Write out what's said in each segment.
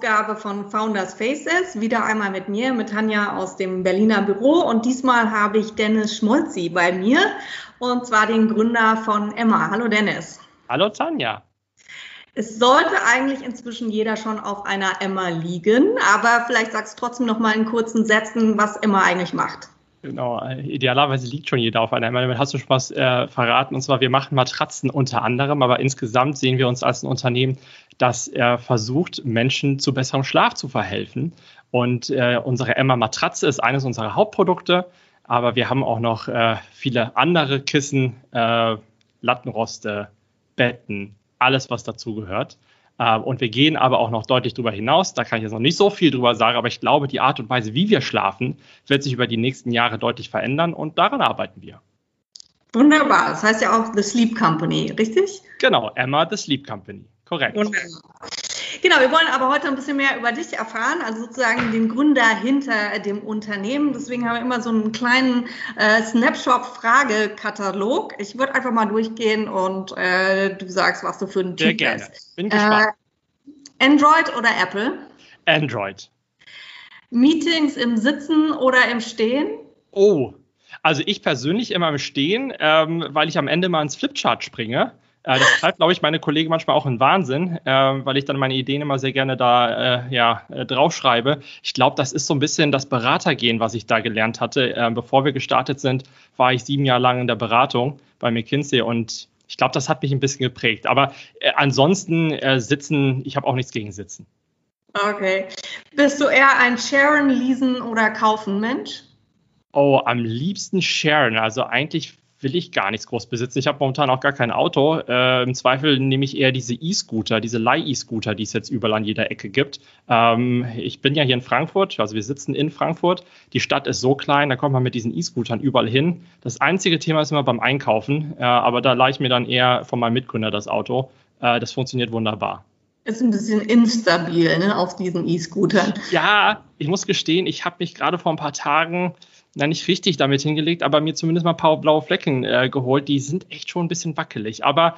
Ausgabe von Founders Faces. Wieder einmal mit mir, mit Tanja aus dem Berliner Büro. Und diesmal habe ich Dennis Schmolzi bei mir, und zwar den Gründer von Emma. Hallo Dennis. Hallo Tanja. Es sollte eigentlich inzwischen jeder schon auf einer Emma liegen, aber vielleicht sagst du trotzdem noch mal in kurzen Sätzen, was Emma eigentlich macht. Genau, idealerweise liegt schon jeder auf einer Emma. Damit hast du schon was äh, verraten. Und zwar, wir machen Matratzen unter anderem, aber insgesamt sehen wir uns als ein Unternehmen, das äh, versucht, Menschen zu besserem Schlaf zu verhelfen. Und äh, unsere Emma-Matratze ist eines unserer Hauptprodukte, aber wir haben auch noch äh, viele andere Kissen, äh, Lattenroste, Betten, alles, was dazugehört. Ähm, und wir gehen aber auch noch deutlich darüber hinaus. Da kann ich jetzt noch nicht so viel drüber sagen, aber ich glaube, die Art und Weise, wie wir schlafen, wird sich über die nächsten Jahre deutlich verändern und daran arbeiten wir. Wunderbar. Das heißt ja auch The Sleep Company, richtig? Genau, Emma The Sleep Company. Korrekt. Wunderbar. Genau, wir wollen aber heute ein bisschen mehr über dich erfahren, also sozusagen den Gründer hinter dem Unternehmen. Deswegen haben wir immer so einen kleinen äh, Snapshot-Fragekatalog. Ich würde einfach mal durchgehen und äh, du sagst, was du für ein Typ gerne. bist. Bin gespannt. Äh, Android oder Apple? Android. Meetings im Sitzen oder im Stehen? Oh, also ich persönlich immer im Stehen, ähm, weil ich am Ende mal ins Flipchart springe. Äh, das treibt, glaube ich, meine Kollegen manchmal auch in Wahnsinn, äh, weil ich dann meine Ideen immer sehr gerne da äh, ja, äh, draufschreibe. Ich glaube, das ist so ein bisschen das Beratergehen, was ich da gelernt hatte. Äh, bevor wir gestartet sind, war ich sieben Jahre lang in der Beratung bei McKinsey und ich glaube, das hat mich ein bisschen geprägt. Aber äh, ansonsten sitzen, ich habe auch nichts gegen Sitzen. Okay. Bist du eher ein Sharen, Leasen oder Kaufen Mensch? Oh, am liebsten Sharen. Also eigentlich will ich gar nichts groß besitzen. Ich habe momentan auch gar kein Auto. Äh, Im Zweifel nehme ich eher diese E-Scooter, diese Leih-E-Scooter, die es jetzt überall an jeder Ecke gibt. Ähm, ich bin ja hier in Frankfurt, also wir sitzen in Frankfurt. Die Stadt ist so klein, da kommt man mit diesen E-Scootern überall hin. Das einzige Thema ist immer beim Einkaufen, äh, aber da leihe ich mir dann eher von meinem Mitgründer das Auto. Äh, das funktioniert wunderbar. Ist ein bisschen instabil ne, auf diesen E-Scootern. Ja, ich muss gestehen, ich habe mich gerade vor ein paar Tagen na, nicht richtig damit hingelegt, aber mir zumindest mal ein paar blaue Flecken äh, geholt. Die sind echt schon ein bisschen wackelig. Aber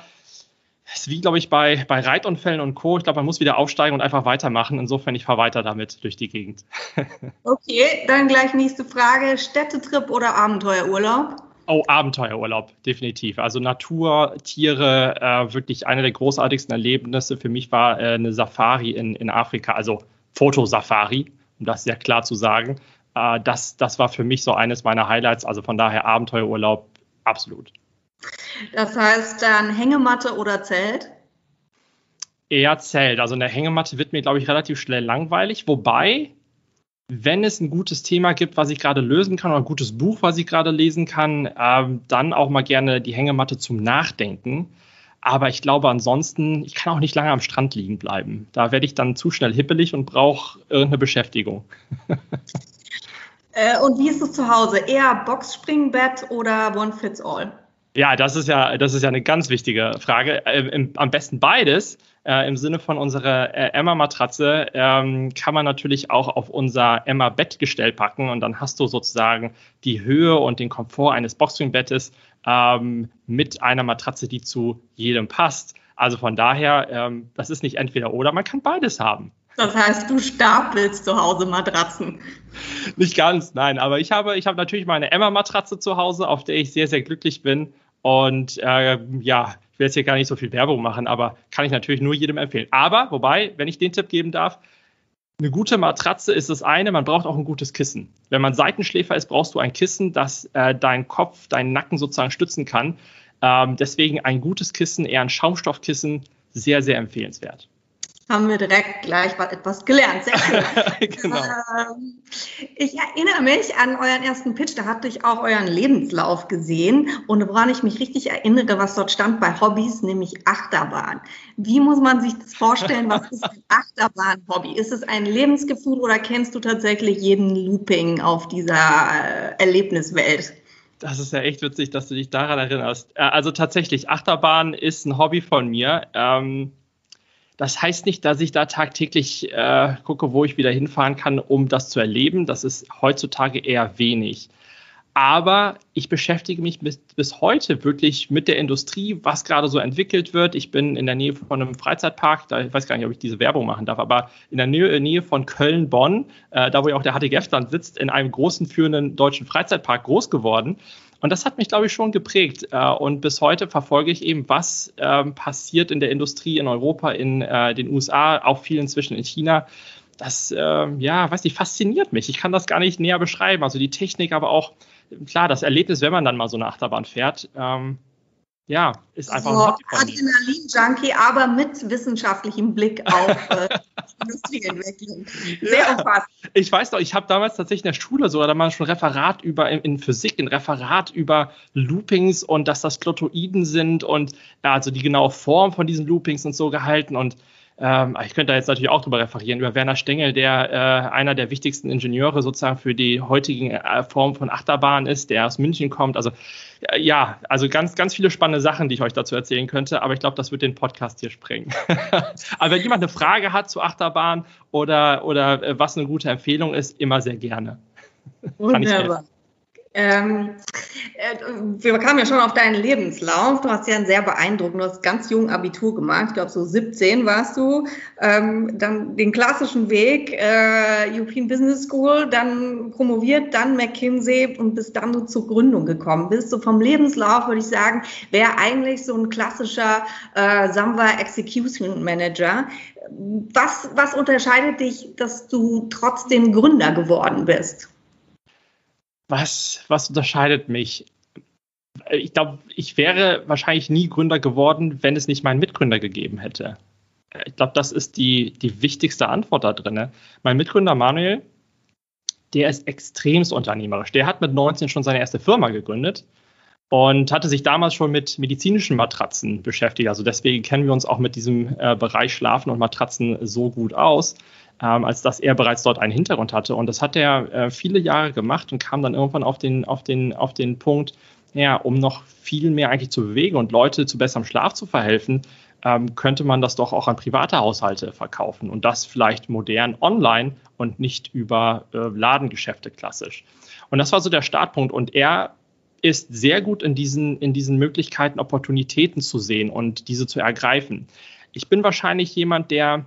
es ist wie, glaube ich, bei, bei Reitunfällen und Co. Ich glaube, man muss wieder aufsteigen und einfach weitermachen. Insofern, ich fahre weiter damit durch die Gegend. okay, dann gleich nächste Frage. Städtetrip oder Abenteuerurlaub? Oh, Abenteuerurlaub, definitiv. Also Natur, Tiere, äh, wirklich eine der großartigsten Erlebnisse für mich war äh, eine Safari in, in Afrika, also Fotosafari, um das sehr klar zu sagen äh, das, das war für mich so eines meiner Highlights. Also von daher Abenteuerurlaub, absolut. Das heißt dann Hängematte oder Zelt? Eher Zelt. Also eine Hängematte wird mir, glaube ich, relativ schnell langweilig. Wobei, wenn es ein gutes Thema gibt, was ich gerade lösen kann, oder ein gutes Buch, was ich gerade lesen kann, ähm, dann auch mal gerne die Hängematte zum Nachdenken. Aber ich glaube ansonsten, ich kann auch nicht lange am Strand liegen bleiben. Da werde ich dann zu schnell hippelig und brauche irgendeine Beschäftigung. Äh, und wie ist es zu Hause? Eher Boxspringbett oder One Fits All? Ja, das ist ja, das ist ja eine ganz wichtige Frage. Äh, im, am besten beides. Äh, Im Sinne von unserer äh, Emma-Matratze ähm, kann man natürlich auch auf unser Emma-Bettgestell packen und dann hast du sozusagen die Höhe und den Komfort eines Boxspringbettes ähm, mit einer Matratze, die zu jedem passt. Also von daher, ähm, das ist nicht entweder oder, man kann beides haben. Das heißt, du stapelst zu Hause Matratzen. Nicht ganz, nein. Aber ich habe, ich habe natürlich meine Emma-Matratze zu Hause, auf der ich sehr, sehr glücklich bin. Und äh, ja, ich will jetzt hier gar nicht so viel Werbung machen, aber kann ich natürlich nur jedem empfehlen. Aber, wobei, wenn ich den Tipp geben darf, eine gute Matratze ist das eine, man braucht auch ein gutes Kissen. Wenn man Seitenschläfer ist, brauchst du ein Kissen, das äh, deinen Kopf, deinen Nacken sozusagen stützen kann. Ähm, deswegen ein gutes Kissen, eher ein Schaumstoffkissen, sehr, sehr empfehlenswert haben wir direkt gleich etwas gelernt. Genau. Ähm, ich erinnere mich an euren ersten Pitch, da hatte ich auch euren Lebenslauf gesehen und woran ich mich richtig erinnere, was dort stand bei Hobbys, nämlich Achterbahn. Wie muss man sich das vorstellen? Was ist ein Achterbahn-Hobby? Ist es ein Lebensgefühl oder kennst du tatsächlich jeden Looping auf dieser äh, Erlebniswelt? Das ist ja echt witzig, dass du dich daran erinnerst. Äh, also tatsächlich, Achterbahn ist ein Hobby von mir. Ähm, das heißt nicht, dass ich da tagtäglich äh, gucke, wo ich wieder hinfahren kann, um das zu erleben. Das ist heutzutage eher wenig. Aber ich beschäftige mich bis, bis heute wirklich mit der Industrie, was gerade so entwickelt wird. Ich bin in der Nähe von einem Freizeitpark, da, ich weiß gar nicht, ob ich diese Werbung machen darf, aber in der Nähe, Nähe von Köln-Bonn, äh, da wo ja auch der HTGF dann sitzt, in einem großen führenden deutschen Freizeitpark groß geworden. Und das hat mich, glaube ich, schon geprägt. Äh, und bis heute verfolge ich eben, was ähm, passiert in der Industrie in Europa, in äh, den USA, auch viel inzwischen in China das, äh, ja, weiß nicht, fasziniert mich. Ich kann das gar nicht näher beschreiben. Also die Technik, aber auch, klar, das Erlebnis, wenn man dann mal so eine Achterbahn fährt, ähm, ja, ist einfach so, ein Adrenalin-Junkie, aber mit wissenschaftlichem Blick auf äh, Industrieentwicklung. Sehr ja, umfassend. Ich weiß noch, ich habe damals tatsächlich in der Schule so, da mal schon Referat über in, in, Physik, ein Referat über Loopings und dass das Klotoiden sind und ja, also die genaue Form von diesen Loopings und so gehalten und ähm, ich könnte da jetzt natürlich auch drüber referieren, über Werner Stengel, der äh, einer der wichtigsten Ingenieure sozusagen für die heutigen äh, Form von Achterbahn ist, der aus München kommt. Also äh, ja, also ganz, ganz viele spannende Sachen, die ich euch dazu erzählen könnte, aber ich glaube, das wird den Podcast hier sprengen. aber wenn jemand eine Frage hat zu Achterbahn oder, oder äh, was eine gute Empfehlung ist, immer sehr gerne. Wunderbar. Ähm, äh, wir kamen ja schon auf deinen Lebenslauf. Du hast ja einen sehr beeindruckend, du hast ganz jung Abitur gemacht. Ich glaube, so 17 warst du. Ähm, dann den klassischen Weg, äh, European Business School, dann promoviert, dann McKinsey und bis dann du zur Gründung gekommen bist. So vom Lebenslauf würde ich sagen, wäre eigentlich so ein klassischer äh, Samba Execution Manager. Was, was unterscheidet dich, dass du trotzdem Gründer geworden bist? Was, was unterscheidet mich? Ich glaube, ich wäre wahrscheinlich nie Gründer geworden, wenn es nicht meinen Mitgründer gegeben hätte. Ich glaube, das ist die, die wichtigste Antwort da drin. Mein Mitgründer Manuel, der ist extremst unternehmerisch. Der hat mit 19 schon seine erste Firma gegründet und hatte sich damals schon mit medizinischen Matratzen beschäftigt. Also deswegen kennen wir uns auch mit diesem äh, Bereich Schlafen und Matratzen so gut aus ähm, als dass er bereits dort einen Hintergrund hatte. Und das hat er äh, viele Jahre gemacht und kam dann irgendwann auf den, auf den, auf den Punkt, ja, um noch viel mehr eigentlich zu bewegen und Leute zu besserem Schlaf zu verhelfen, ähm, könnte man das doch auch an private Haushalte verkaufen und das vielleicht modern online und nicht über äh, Ladengeschäfte klassisch. Und das war so der Startpunkt. Und er ist sehr gut in diesen, in diesen Möglichkeiten, Opportunitäten zu sehen und diese zu ergreifen. Ich bin wahrscheinlich jemand, der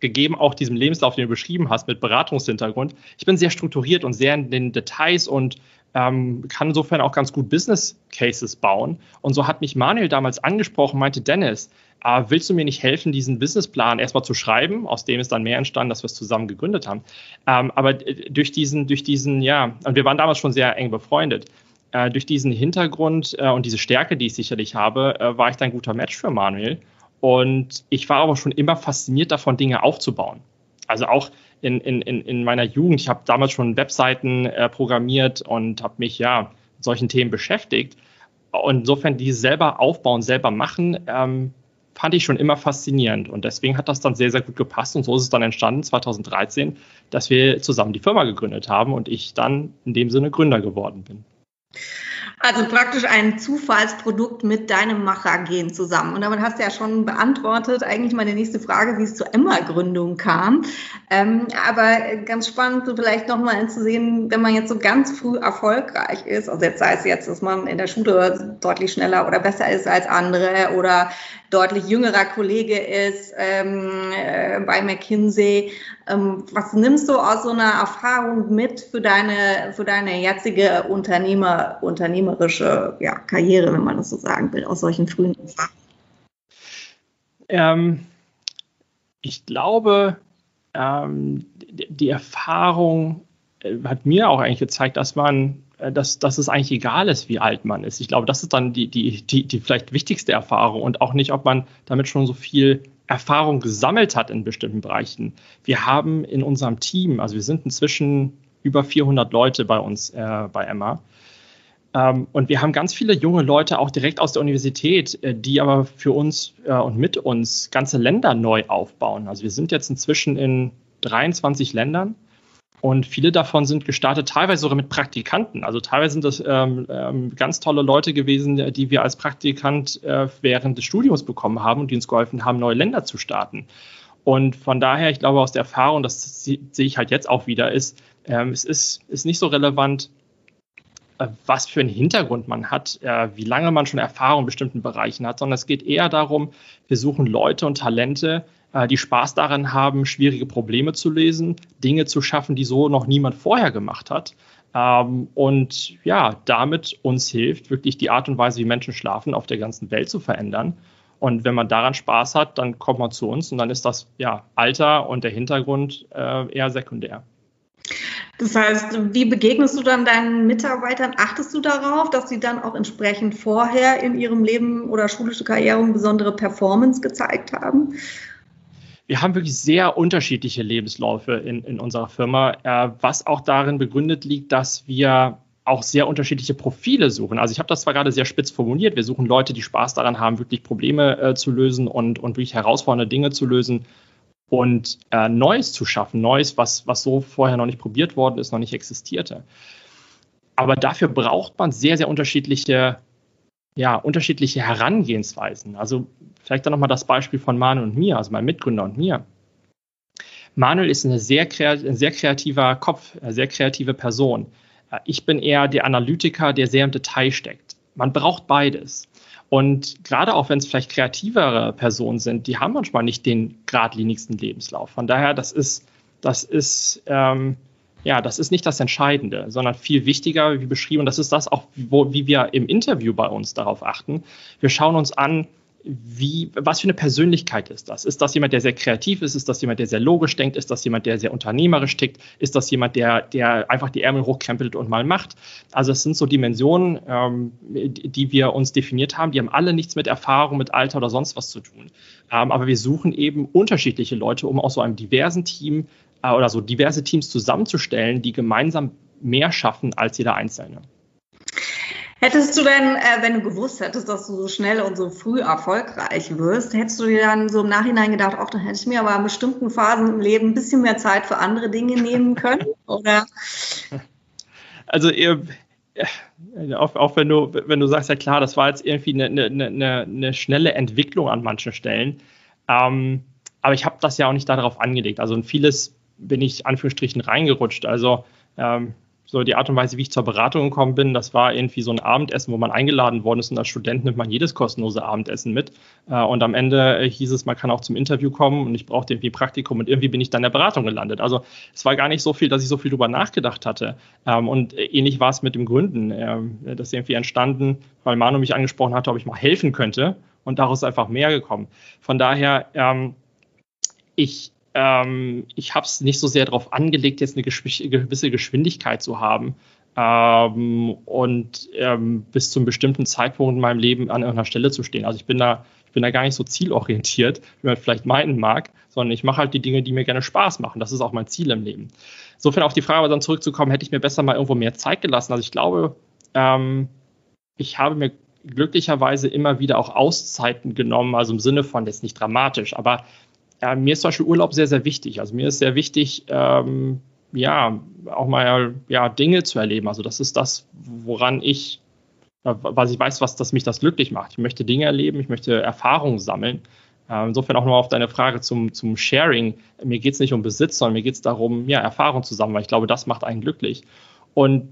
gegeben auch diesem Lebenslauf, den du beschrieben hast, mit Beratungshintergrund. Ich bin sehr strukturiert und sehr in den Details und ähm, kann insofern auch ganz gut Business Cases bauen. Und so hat mich Manuel damals angesprochen, meinte Dennis, äh, willst du mir nicht helfen, diesen Businessplan erstmal zu schreiben, aus dem ist dann mehr entstanden, dass wir es zusammen gegründet haben. Ähm, aber durch diesen, durch diesen, ja, und wir waren damals schon sehr eng befreundet. Äh, durch diesen Hintergrund äh, und diese Stärke, die ich sicherlich habe, äh, war ich dann ein guter Match für Manuel. Und ich war aber schon immer fasziniert davon, Dinge aufzubauen. Also auch in, in, in meiner Jugend. Ich habe damals schon Webseiten äh, programmiert und habe mich ja mit solchen Themen beschäftigt. Und insofern die selber aufbauen, selber machen, ähm, fand ich schon immer faszinierend. Und deswegen hat das dann sehr, sehr gut gepasst. Und so ist es dann entstanden, 2013, dass wir zusammen die Firma gegründet haben und ich dann in dem Sinne Gründer geworden bin. Also praktisch ein Zufallsprodukt mit deinem Machergen zusammen. Und damit hast du ja schon beantwortet, eigentlich meine nächste Frage, wie es zur Emma-Gründung kam. Ähm, aber ganz spannend, so vielleicht nochmal zu sehen, wenn man jetzt so ganz früh erfolgreich ist, also jetzt sei es jetzt, dass man in der Schule deutlich schneller oder besser ist als andere oder deutlich jüngerer Kollege ist ähm, äh, bei McKinsey. Ähm, was nimmst du aus so einer Erfahrung mit für deine, für deine jetzige Unternehmer, unternehmerische ja, Karriere, wenn man das so sagen will, aus solchen frühen Erfahrungen? Ähm, ich glaube, ähm, die Erfahrung äh, hat mir auch eigentlich gezeigt, dass man äh, dass, dass es eigentlich egal ist, wie alt man ist. Ich glaube, das ist dann die, die, die, die vielleicht wichtigste Erfahrung und auch nicht, ob man damit schon so viel Erfahrung gesammelt hat in bestimmten Bereichen. Wir haben in unserem Team, also wir sind inzwischen über 400 Leute bei uns äh, bei Emma. Ähm, und wir haben ganz viele junge Leute auch direkt aus der Universität, äh, die aber für uns äh, und mit uns ganze Länder neu aufbauen. Also wir sind jetzt inzwischen in 23 Ländern und viele davon sind gestartet, teilweise sogar mit Praktikanten. Also teilweise sind das ähm, ähm, ganz tolle Leute gewesen, die wir als Praktikant äh, während des Studiums bekommen haben und die uns geholfen haben, neue Länder zu starten. Und von daher, ich glaube aus der Erfahrung, das sehe ich halt jetzt auch wieder, ist, es ist, ist nicht so relevant, äh, was für einen Hintergrund man hat, äh, wie lange man schon Erfahrung in bestimmten Bereichen hat, sondern es geht eher darum, wir suchen Leute und Talente, äh, die Spaß daran haben, schwierige Probleme zu lösen, Dinge zu schaffen, die so noch niemand vorher gemacht hat. Ähm, und ja, damit uns hilft, wirklich die Art und Weise, wie Menschen schlafen, auf der ganzen Welt zu verändern. Und wenn man daran Spaß hat, dann kommt man zu uns und dann ist das ja Alter und der Hintergrund äh, eher sekundär. Das heißt, wie begegnest du dann deinen Mitarbeitern? Achtest du darauf, dass sie dann auch entsprechend vorher in ihrem Leben oder schulische Karriere eine besondere Performance gezeigt haben? Wir haben wirklich sehr unterschiedliche Lebensläufe in, in unserer Firma, äh, was auch darin begründet liegt, dass wir auch sehr unterschiedliche Profile suchen. Also ich habe das zwar gerade sehr spitz formuliert, wir suchen Leute, die Spaß daran haben, wirklich Probleme äh, zu lösen und, und wirklich herausfordernde Dinge zu lösen und äh, Neues zu schaffen, Neues, was, was so vorher noch nicht probiert worden ist, noch nicht existierte. Aber dafür braucht man sehr, sehr unterschiedliche, ja, unterschiedliche Herangehensweisen. Also vielleicht dann nochmal das Beispiel von Manuel und mir, also meinem Mitgründer und mir. Manuel ist eine sehr, ein sehr kreativer Kopf, eine sehr kreative Person. Äh, ich bin eher der Analytiker, der sehr im Detail steckt. Man braucht beides. Und gerade auch wenn es vielleicht kreativere Personen sind, die haben manchmal nicht den geradlinigsten Lebenslauf. Von daher, das ist, das ist, ähm, ja, das ist nicht das Entscheidende, sondern viel wichtiger, wie beschrieben, und das ist das auch, wo, wie wir im Interview bei uns darauf achten. Wir schauen uns an, wie, was für eine Persönlichkeit ist das? Ist das jemand, der sehr kreativ ist? Ist das jemand, der sehr logisch denkt? Ist das jemand, der sehr unternehmerisch tickt? Ist das jemand, der, der einfach die Ärmel hochkrempelt und mal macht? Also es sind so Dimensionen, ähm, die wir uns definiert haben. Die haben alle nichts mit Erfahrung, mit Alter oder sonst was zu tun. Ähm, aber wir suchen eben unterschiedliche Leute, um aus so einem diversen Team äh, oder so diverse Teams zusammenzustellen, die gemeinsam mehr schaffen als jeder Einzelne. Hättest du denn, äh, wenn du gewusst hättest, dass du so schnell und so früh erfolgreich wirst, hättest du dir dann so im Nachhinein gedacht, ach, dann hätte ich mir aber in bestimmten Phasen im Leben ein bisschen mehr Zeit für andere Dinge nehmen können? Oder? Also ihr, auch, auch, wenn du, wenn du sagst, ja klar, das war jetzt irgendwie eine, eine, eine, eine schnelle Entwicklung an manchen Stellen. Ähm, aber ich habe das ja auch nicht darauf angelegt. Also in vieles bin ich Anführungsstrichen reingerutscht. Also ähm, so die Art und Weise, wie ich zur Beratung gekommen bin, das war irgendwie so ein Abendessen, wo man eingeladen worden ist und als Student nimmt man jedes kostenlose Abendessen mit. Äh, und am Ende äh, hieß es, man kann auch zum Interview kommen und ich brauchte irgendwie Praktikum und irgendwie bin ich dann in der Beratung gelandet. Also es war gar nicht so viel, dass ich so viel drüber nachgedacht hatte. Ähm, und ähnlich war es mit dem Gründen. Ähm, das ist irgendwie entstanden, weil Manu mich angesprochen hatte, ob ich mal helfen könnte und daraus ist einfach mehr gekommen. Von daher, ähm, ich, ähm, ich habe es nicht so sehr darauf angelegt, jetzt eine gewisse Geschwindigkeit zu haben. Ähm, und ähm, bis zu einem bestimmten Zeitpunkt in meinem Leben an irgendeiner Stelle zu stehen. Also ich bin da, ich bin da gar nicht so zielorientiert, wie man vielleicht meinen mag, sondern ich mache halt die Dinge, die mir gerne Spaß machen. Das ist auch mein Ziel im Leben. Insofern auf die Frage dann zurückzukommen, hätte ich mir besser mal irgendwo mehr Zeit gelassen. Also ich glaube, ähm, ich habe mir glücklicherweise immer wieder auch Auszeiten genommen, also im Sinne von jetzt nicht dramatisch, aber ja, mir ist zum Beispiel Urlaub sehr, sehr wichtig. Also mir ist sehr wichtig, ähm, ja, auch mal ja, Dinge zu erleben. Also das ist das, woran ich, äh, was ich weiß, was das mich das glücklich macht. Ich möchte Dinge erleben, ich möchte Erfahrungen sammeln. Äh, insofern auch nochmal auf deine Frage zum, zum Sharing. Mir geht es nicht um Besitz, sondern mir geht es darum, ja, Erfahrung zu sammeln, weil ich glaube, das macht einen glücklich. Und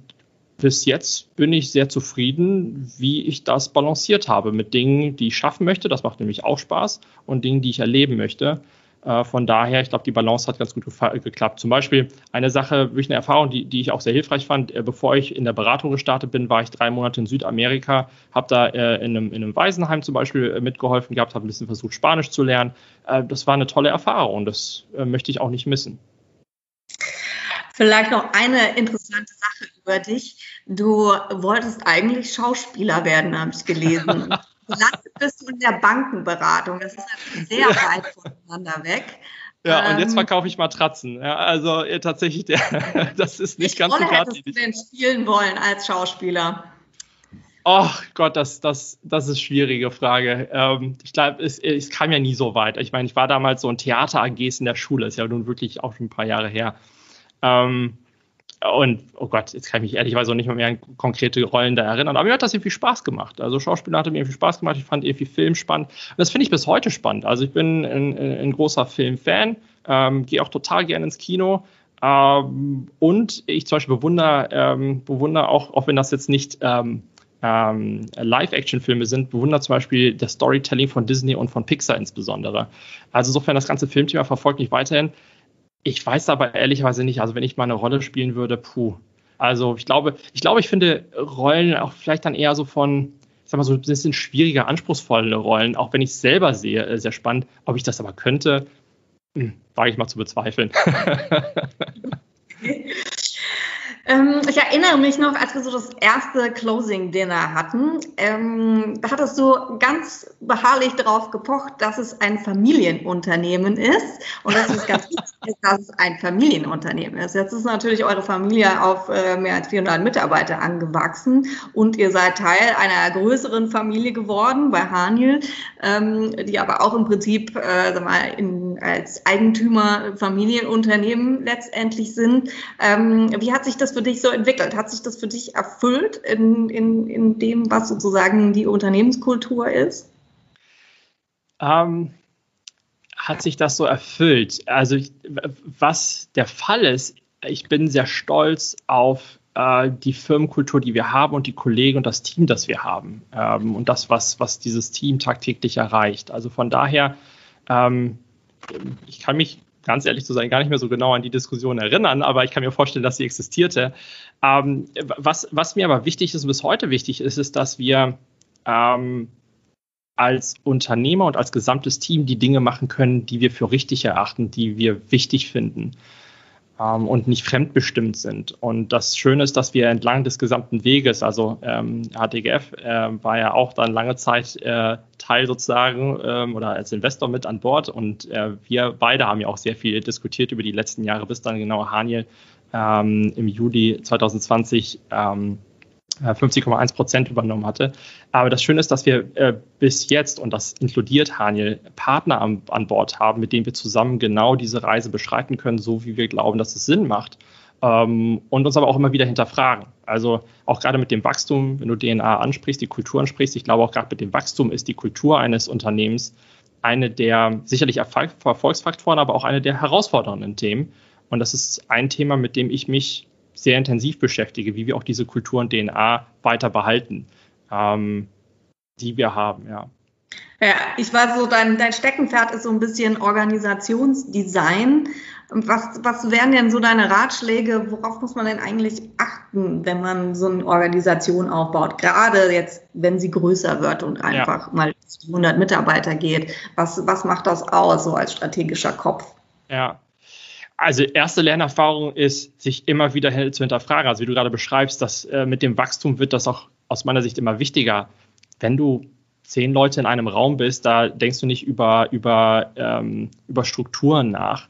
bis jetzt bin ich sehr zufrieden, wie ich das balanciert habe mit Dingen, die ich schaffen möchte. Das macht nämlich auch Spaß und Dingen, die ich erleben möchte. Äh, von daher, ich glaube, die Balance hat ganz gut geklappt. Zum Beispiel eine Sache, wirklich eine Erfahrung, die, die ich auch sehr hilfreich fand. Äh, bevor ich in der Beratung gestartet bin, war ich drei Monate in Südamerika, habe da äh, in, einem, in einem Waisenheim zum Beispiel mitgeholfen gehabt, habe ein bisschen versucht, Spanisch zu lernen. Das war eine tolle Erfahrung. Das möchte ich auch nicht missen. Vielleicht noch eine interessante Sache über dich. Du wolltest eigentlich Schauspieler werden, habe ich gelesen. Gelandet bist du in der Bankenberatung. Das ist also sehr weit voneinander weg. Ja, und jetzt ähm, verkaufe ich Matratzen. Ja, also ja, tatsächlich, der, das ist nicht ganz so gerade. du denn spielen wollen als Schauspieler? Ach Gott, das, das, das ist eine schwierige Frage. Ähm, ich glaube, es, es, kam ja nie so weit. Ich meine, ich war damals so ein Theater-AGs in der Schule, ist ja nun wirklich auch schon ein paar Jahre her. Ähm, und, oh Gott, jetzt kann ich mich ehrlicherweise auch nicht mehr, mehr an konkrete Rollen da erinnern. Aber mir hat das irgendwie Spaß gemacht. Also Schauspieler hatte mir irgendwie Spaß gemacht. Ich fand irgendwie Film spannend. Und das finde ich bis heute spannend. Also ich bin ein, ein großer Filmfan, ähm, gehe auch total gerne ins Kino. Ähm, und ich zum Beispiel bewundere, ähm, bewundere auch, auch wenn das jetzt nicht ähm, ähm, Live-Action-Filme sind, bewundere zum Beispiel das Storytelling von Disney und von Pixar insbesondere. Also insofern das ganze Filmthema verfolgt mich weiterhin. Ich weiß aber ehrlicherweise nicht, also wenn ich mal eine Rolle spielen würde, puh. Also ich glaube, ich glaube, ich finde Rollen auch vielleicht dann eher so von, ich sag mal so ein bisschen schwieriger, anspruchsvolle Rollen, auch wenn ich es selber sehe, äh, sehr spannend. Ob ich das aber könnte, hm, wage ich mal zu bezweifeln. Ähm, ich erinnere mich noch, als wir so das erste Closing Dinner hatten, ähm, da hattest du ganz beharrlich darauf gepocht, dass es ein Familienunternehmen ist und dass es ganz wichtig ist, dass es ein Familienunternehmen ist. Jetzt ist natürlich eure Familie auf äh, mehr als 400 Mitarbeiter angewachsen und ihr seid Teil einer größeren Familie geworden bei Haniel, ähm, die aber auch im Prinzip äh, sag mal, in, als Eigentümer Familienunternehmen letztendlich sind. Ähm, wie hat sich das für dich so entwickelt? Hat sich das für dich erfüllt in, in, in dem, was sozusagen die Unternehmenskultur ist? Ähm, hat sich das so erfüllt? Also was der Fall ist, ich bin sehr stolz auf äh, die Firmenkultur, die wir haben und die Kollegen und das Team, das wir haben ähm, und das, was, was dieses Team tagtäglich erreicht. Also von daher, ähm, ich kann mich ganz ehrlich zu sein, gar nicht mehr so genau an die Diskussion erinnern, aber ich kann mir vorstellen, dass sie existierte. Ähm, was, was mir aber wichtig ist und bis heute wichtig ist, ist, dass wir ähm, als Unternehmer und als gesamtes Team die Dinge machen können, die wir für richtig erachten, die wir wichtig finden ähm, und nicht fremdbestimmt sind. Und das Schöne ist, dass wir entlang des gesamten Weges, also ähm, HTGF äh, war ja auch dann lange Zeit äh, Teil sozusagen ähm, oder als Investor mit an Bord und äh, wir beide haben ja auch sehr viel diskutiert über die letzten Jahre, bis dann genau Haniel ähm, im Juli 2020 ähm, 50,1 äh, Prozent übernommen hatte. Aber das Schöne ist, dass wir äh, bis jetzt, und das inkludiert Haniel, Partner an, an, Bord haben, mit denen wir zusammen genau diese Reise beschreiten können, so wie wir glauben, dass es Sinn macht. Ähm, und uns aber auch immer wieder hinterfragen. Also auch gerade mit dem Wachstum, wenn du DNA ansprichst, die Kultur ansprichst, ich glaube auch gerade mit dem Wachstum ist die Kultur eines Unternehmens eine der sicherlich Erfolgsfaktoren, aber auch eine der herausfordernden Themen. Und das ist ein Thema, mit dem ich mich sehr intensiv beschäftige, wie wir auch diese Kultur und DNA weiter behalten, ähm, die wir haben, ja. Ja, ich weiß so, dein, dein Steckenpferd ist so ein bisschen Organisationsdesign. Was, was wären denn so deine Ratschläge? Worauf muss man denn eigentlich achten, wenn man so eine Organisation aufbaut? Gerade jetzt, wenn sie größer wird und einfach ja. mal 100 Mitarbeiter geht. Was, was macht das aus, so als strategischer Kopf? Ja, also erste Lernerfahrung ist, sich immer wieder zu hinterfragen. Also wie du gerade beschreibst, dass äh, mit dem Wachstum wird das auch aus meiner Sicht immer wichtiger. Wenn du zehn Leute in einem Raum bist, da denkst du nicht über, über, ähm, über Strukturen nach.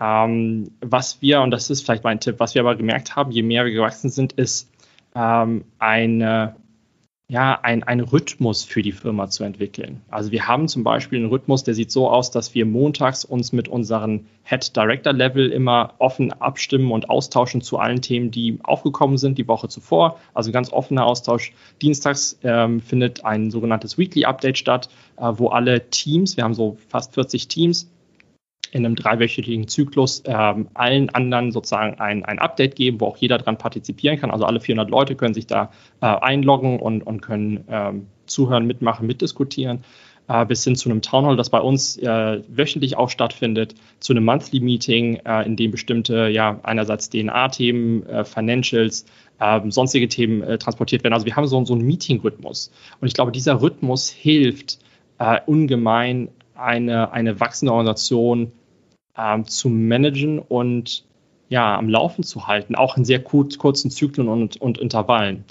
Ähm, was wir, und das ist vielleicht mein Tipp, was wir aber gemerkt haben, je mehr wir gewachsen sind, ist ähm, eine ja, ein, ein Rhythmus für die Firma zu entwickeln. Also wir haben zum Beispiel einen Rhythmus, der sieht so aus, dass wir montags uns mit unseren Head Director Level immer offen abstimmen und austauschen zu allen Themen, die aufgekommen sind die Woche zuvor. Also ganz offener Austausch. Dienstags ähm, findet ein sogenanntes Weekly Update statt, äh, wo alle Teams, wir haben so fast 40 Teams, in einem dreiwöchigen Zyklus ähm, allen anderen sozusagen ein, ein Update geben, wo auch jeder dran partizipieren kann. Also alle 400 Leute können sich da äh, einloggen und, und können ähm, zuhören, mitmachen, mitdiskutieren. Äh, bis hin zu einem Townhall, das bei uns äh, wöchentlich auch stattfindet, zu einem Monthly Meeting, äh, in dem bestimmte, ja, einerseits DNA-Themen, äh, Financials, ähm, sonstige Themen äh, transportiert werden. Also wir haben so, so einen Meeting-Rhythmus. Und ich glaube, dieser Rhythmus hilft ungemein, eine, eine wachsende Organisation ähm, zu managen und ja, am Laufen zu halten, auch in sehr kurz, kurzen Zyklen und, und Intervallen.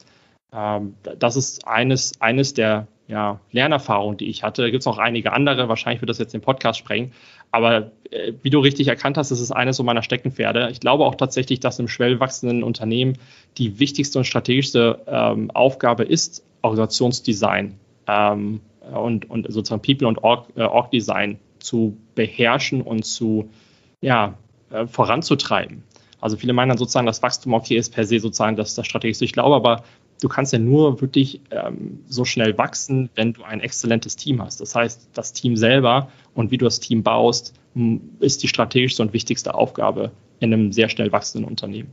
Ähm, das ist eines, eines der ja, Lernerfahrungen, die ich hatte. Da gibt es noch einige andere, wahrscheinlich wird das jetzt den Podcast sprengen. Aber äh, wie du richtig erkannt hast, das ist eines so meiner Steckenpferde. Ich glaube auch tatsächlich, dass im schwellwachsenden Unternehmen die wichtigste und strategischste ähm, Aufgabe ist Organisationsdesign ähm, und, und sozusagen People und Org, äh, Org Design zu beherrschen und zu ja, äh, voranzutreiben. Also viele meinen dann sozusagen, das Wachstum okay ist per se sozusagen das, das Strategische. Ich glaube aber, du kannst ja nur wirklich ähm, so schnell wachsen, wenn du ein exzellentes Team hast. Das heißt, das Team selber und wie du das Team baust, ist die strategischste und wichtigste Aufgabe in einem sehr schnell wachsenden Unternehmen.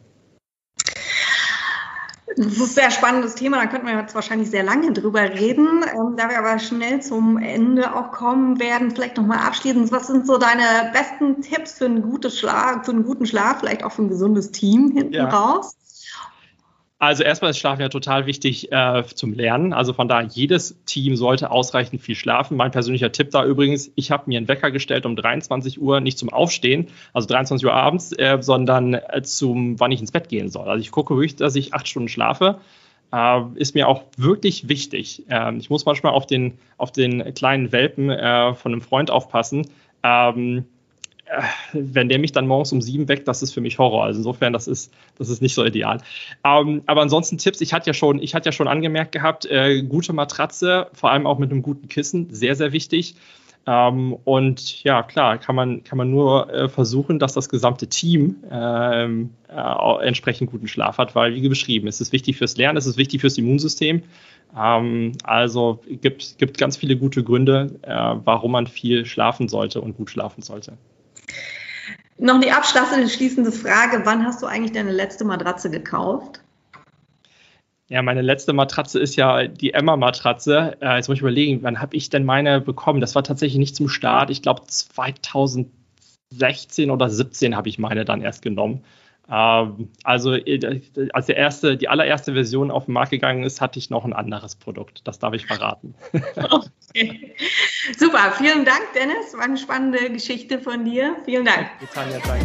Das ist ein sehr spannendes Thema, da könnten wir jetzt wahrscheinlich sehr lange drüber reden. Ähm, da wir aber schnell zum Ende auch kommen werden, vielleicht nochmal abschließend, was sind so deine besten Tipps für, ein gutes Schlaf, für einen guten Schlaf, vielleicht auch für ein gesundes Team hinten ja. raus? Also erstmal ist Schlafen ja total wichtig äh, zum Lernen. Also von daher, jedes Team sollte ausreichend viel schlafen. Mein persönlicher Tipp da übrigens, ich habe mir einen Wecker gestellt um 23 Uhr, nicht zum Aufstehen, also 23 Uhr abends, äh, sondern äh, zum, wann ich ins Bett gehen soll. Also ich gucke wirklich, dass ich acht Stunden schlafe. Äh, ist mir auch wirklich wichtig. Ähm, ich muss manchmal auf den, auf den kleinen Welpen äh, von einem Freund aufpassen. Ähm, wenn der mich dann morgens um sieben weckt, das ist für mich Horror. Also insofern, das ist, das ist nicht so ideal. Ähm, aber ansonsten Tipps, ich hatte ja schon, ich hatte ja schon angemerkt gehabt, äh, gute Matratze, vor allem auch mit einem guten Kissen, sehr, sehr wichtig. Ähm, und ja, klar, kann man, kann man nur äh, versuchen, dass das gesamte Team ähm, äh, entsprechend guten Schlaf hat, weil, wie beschrieben, es ist wichtig fürs Lernen, es ist wichtig fürs Immunsystem. Ähm, also gibt gibt ganz viele gute Gründe, äh, warum man viel schlafen sollte und gut schlafen sollte. Noch die abschließende Frage, wann hast du eigentlich deine letzte Matratze gekauft? Ja, meine letzte Matratze ist ja die Emma-Matratze. Äh, jetzt muss ich überlegen, wann habe ich denn meine bekommen? Das war tatsächlich nicht zum Start. Ich glaube 2016 oder 17 habe ich meine dann erst genommen. Ähm, also äh, als der erste, die allererste Version auf den Markt gegangen ist, hatte ich noch ein anderes Produkt. Das darf ich verraten. Okay. Super, vielen Dank, Dennis. War eine spannende Geschichte von dir. Vielen Dank. Tanja, danke.